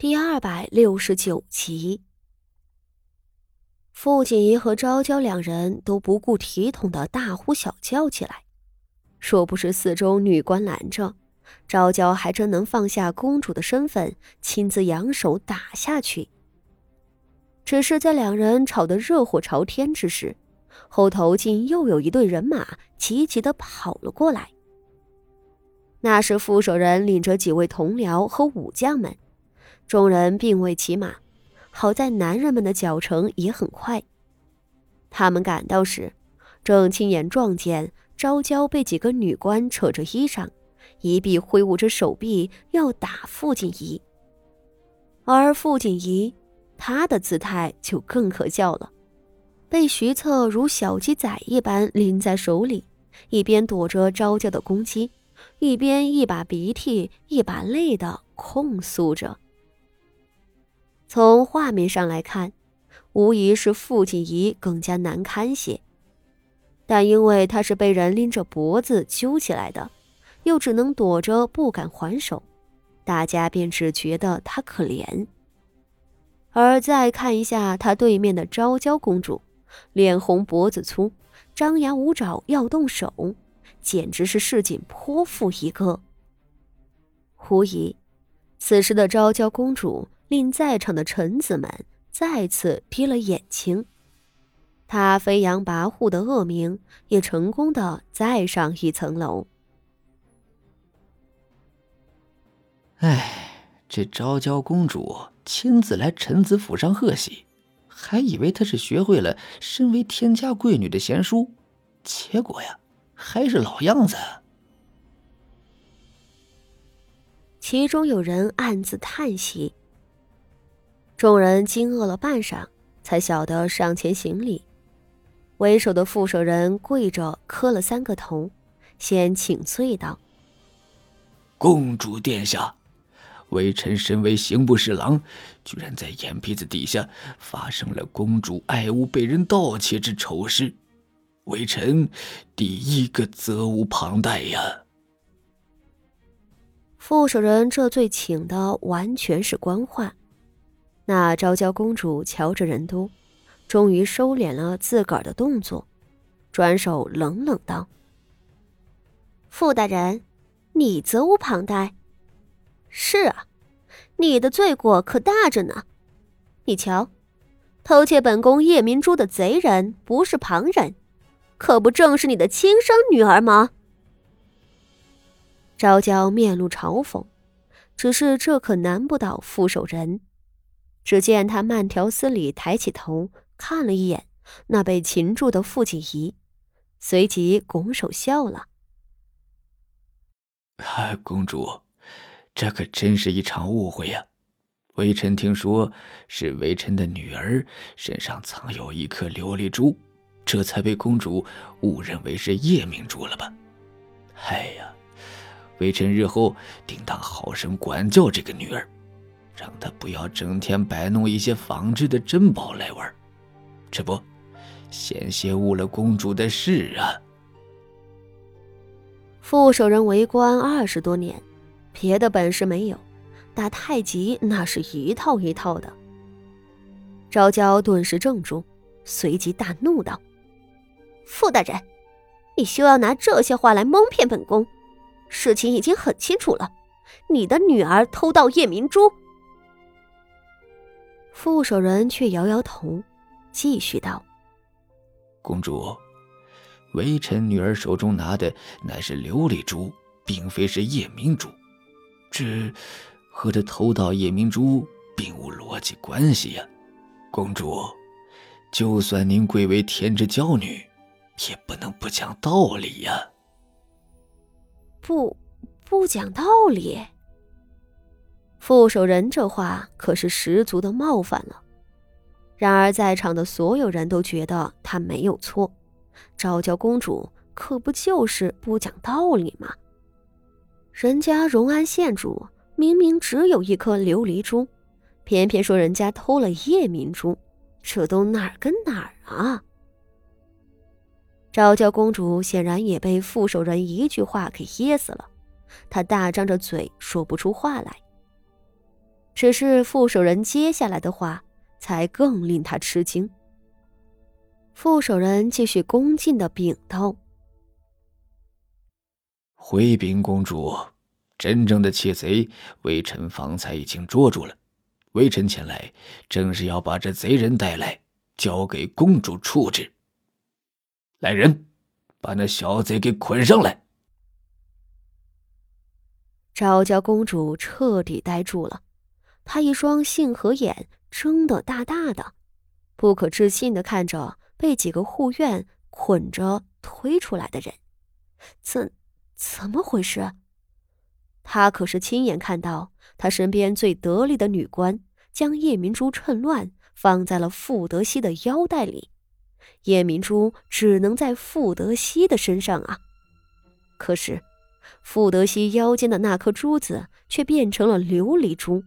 第二百六十九集，傅锦仪和昭娇两人都不顾体统的大呼小叫起来。若不是四周女官拦着，昭娇还真能放下公主的身份，亲自扬手打下去。只是在两人吵得热火朝天之时，后头竟又有一队人马急急的跑了过来。那是副手人领着几位同僚和武将们。众人并未骑马，好在男人们的脚程也很快。他们赶到时，正亲眼撞见昭娇被几个女官扯着衣裳，一臂挥舞着手臂要打傅锦仪。而傅锦仪，她的姿态就更可笑了，被徐策如小鸡仔一般拎在手里，一边躲着昭娇的攻击，一边一把鼻涕一把泪的控诉着。从画面上来看，无疑是傅锦仪更加难堪些。但因为他是被人拎着脖子揪起来的，又只能躲着不敢还手，大家便只觉得他可怜。而再看一下他对面的昭娇公主，脸红脖子粗，张牙舞爪要动手，简直是市井泼妇一个。无疑，此时的昭娇公主。令在场的臣子们再次跌了眼睛，他飞扬跋扈的恶名也成功的再上一层楼。哎，这昭娇公主亲自来臣子府上贺喜，还以为她是学会了身为天家贵女的贤淑，结果呀，还是老样子。其中有人暗自叹息。众人惊愕了半晌，才晓得上前行礼。为首的副手人跪着磕了三个头，先请罪道：“公主殿下，微臣身为刑部侍郎，居然在眼皮子底下发生了公主爱物被人盗窃之丑事，微臣第一个责无旁贷呀。”副手人这罪请的完全是官话。那昭娇公主瞧着人多，终于收敛了自个儿的动作，转手冷冷道：“傅大人，你责无旁贷。是啊，你的罪过可大着呢。你瞧，偷窃本宫夜明珠的贼人不是旁人，可不正是你的亲生女儿吗？”昭娇面露嘲讽，只是这可难不倒傅守仁。只见他慢条斯理抬起头看了一眼那被擒住的傅锦仪，随即拱手笑了：“公主，这可真是一场误会呀！微臣听说是微臣的女儿身上藏有一颗琉璃珠，这才被公主误认为是夜明珠了吧？哎呀，微臣日后定当好生管教这个女儿。”让他不要整天摆弄一些仿制的珍宝来玩，这不，险些误了公主的事啊！副手人为官二十多年，别的本事没有，打太极那是一套一套的。昭娇顿时怔住，随即大怒道：“傅大人，你休要拿这些话来蒙骗本宫！事情已经很清楚了，你的女儿偷盗夜明珠。”副手人却摇摇头，继续道：“公主，微臣女儿手中拿的乃是琉璃珠，并非是夜明珠，这和这偷盗夜明珠并无逻辑关系呀。公主，就算您贵为天之娇女，也不能不讲道理呀。不，不讲道理。”副手人这话可是十足的冒犯了。然而在场的所有人都觉得他没有错，昭娇公主可不就是不讲道理吗？人家荣安县主明明只有一颗琉璃珠，偏偏说人家偷了夜明珠，这都哪儿跟哪儿啊？昭娇公主显然也被副手人一句话给噎死了，她大张着嘴说不出话来。只是副手人接下来的话，才更令他吃惊。副手人继续恭敬的禀道：“回禀公主，真正的窃贼微臣方才已经捉住了。微臣前来，正是要把这贼人带来，交给公主处置。来人，把那小贼给捆上来！”昭娇公主彻底呆住了，他一双杏核眼睁得大大的，不可置信的看着。被几个护院捆着推出来的人，怎怎么回事？他可是亲眼看到他身边最得力的女官将叶明珠趁乱放在了傅德熙的腰带里，叶明珠只能在傅德熙的身上啊！可是傅德熙腰间的那颗珠子却变成了琉璃珠，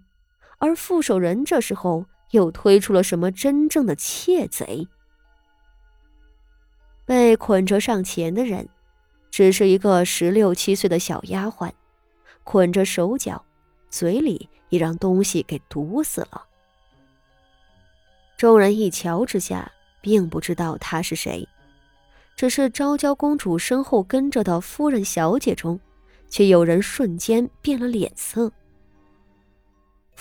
而副手人这时候又推出了什么真正的窃贼？被捆着上前的人，只是一个十六七岁的小丫鬟，捆着手脚，嘴里也让东西给堵死了。众人一瞧之下，并不知道她是谁，只是昭娇公主身后跟着的夫人、小姐中，却有人瞬间变了脸色。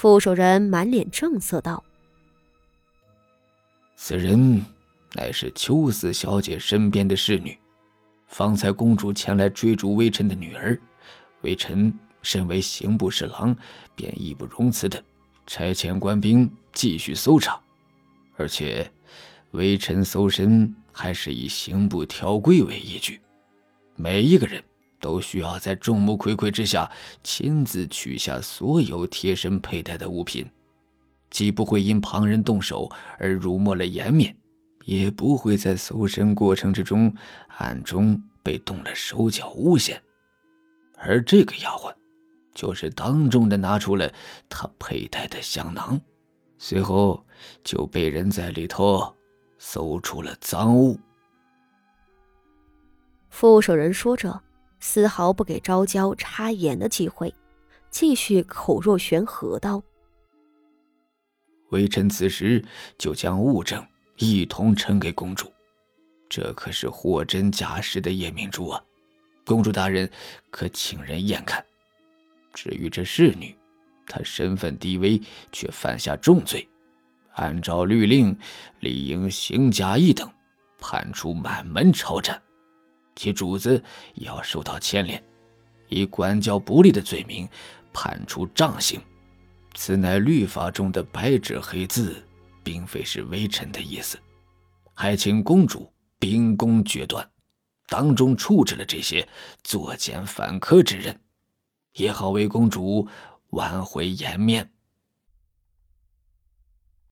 副手人满脸正色道：“此人。”乃是秋子小姐身边的侍女，方才公主前来追逐微臣的女儿，微臣身为刑部侍郎，便义不容辞的差遣官兵继续搜查，而且微臣搜身还是以刑部条规为依据，每一个人都需要在众目睽睽之下亲自取下所有贴身佩戴的物品，既不会因旁人动手而辱没了颜面。也不会在搜身过程之中暗中被动了手脚诬陷，而这个丫鬟，就是当众的拿出了她佩戴的香囊，随后就被人在里头搜出了赃物。副手人说着，丝毫不给昭娇插言的机会，继续口若悬河道：“微臣此时就将物证。”一同呈给公主，这可是货真价实的夜明珠啊！公主大人可请人验看。至于这侍女，她身份低微，却犯下重罪，按照律令，理应刑加一等，判处满门抄斩；其主子也要受到牵连，以管教不力的罪名，判处杖刑。此乃律法中的白纸黑字。并非是微臣的意思，还请公主秉公决断，当众处置了这些作奸犯科之人，也好为公主挽回颜面。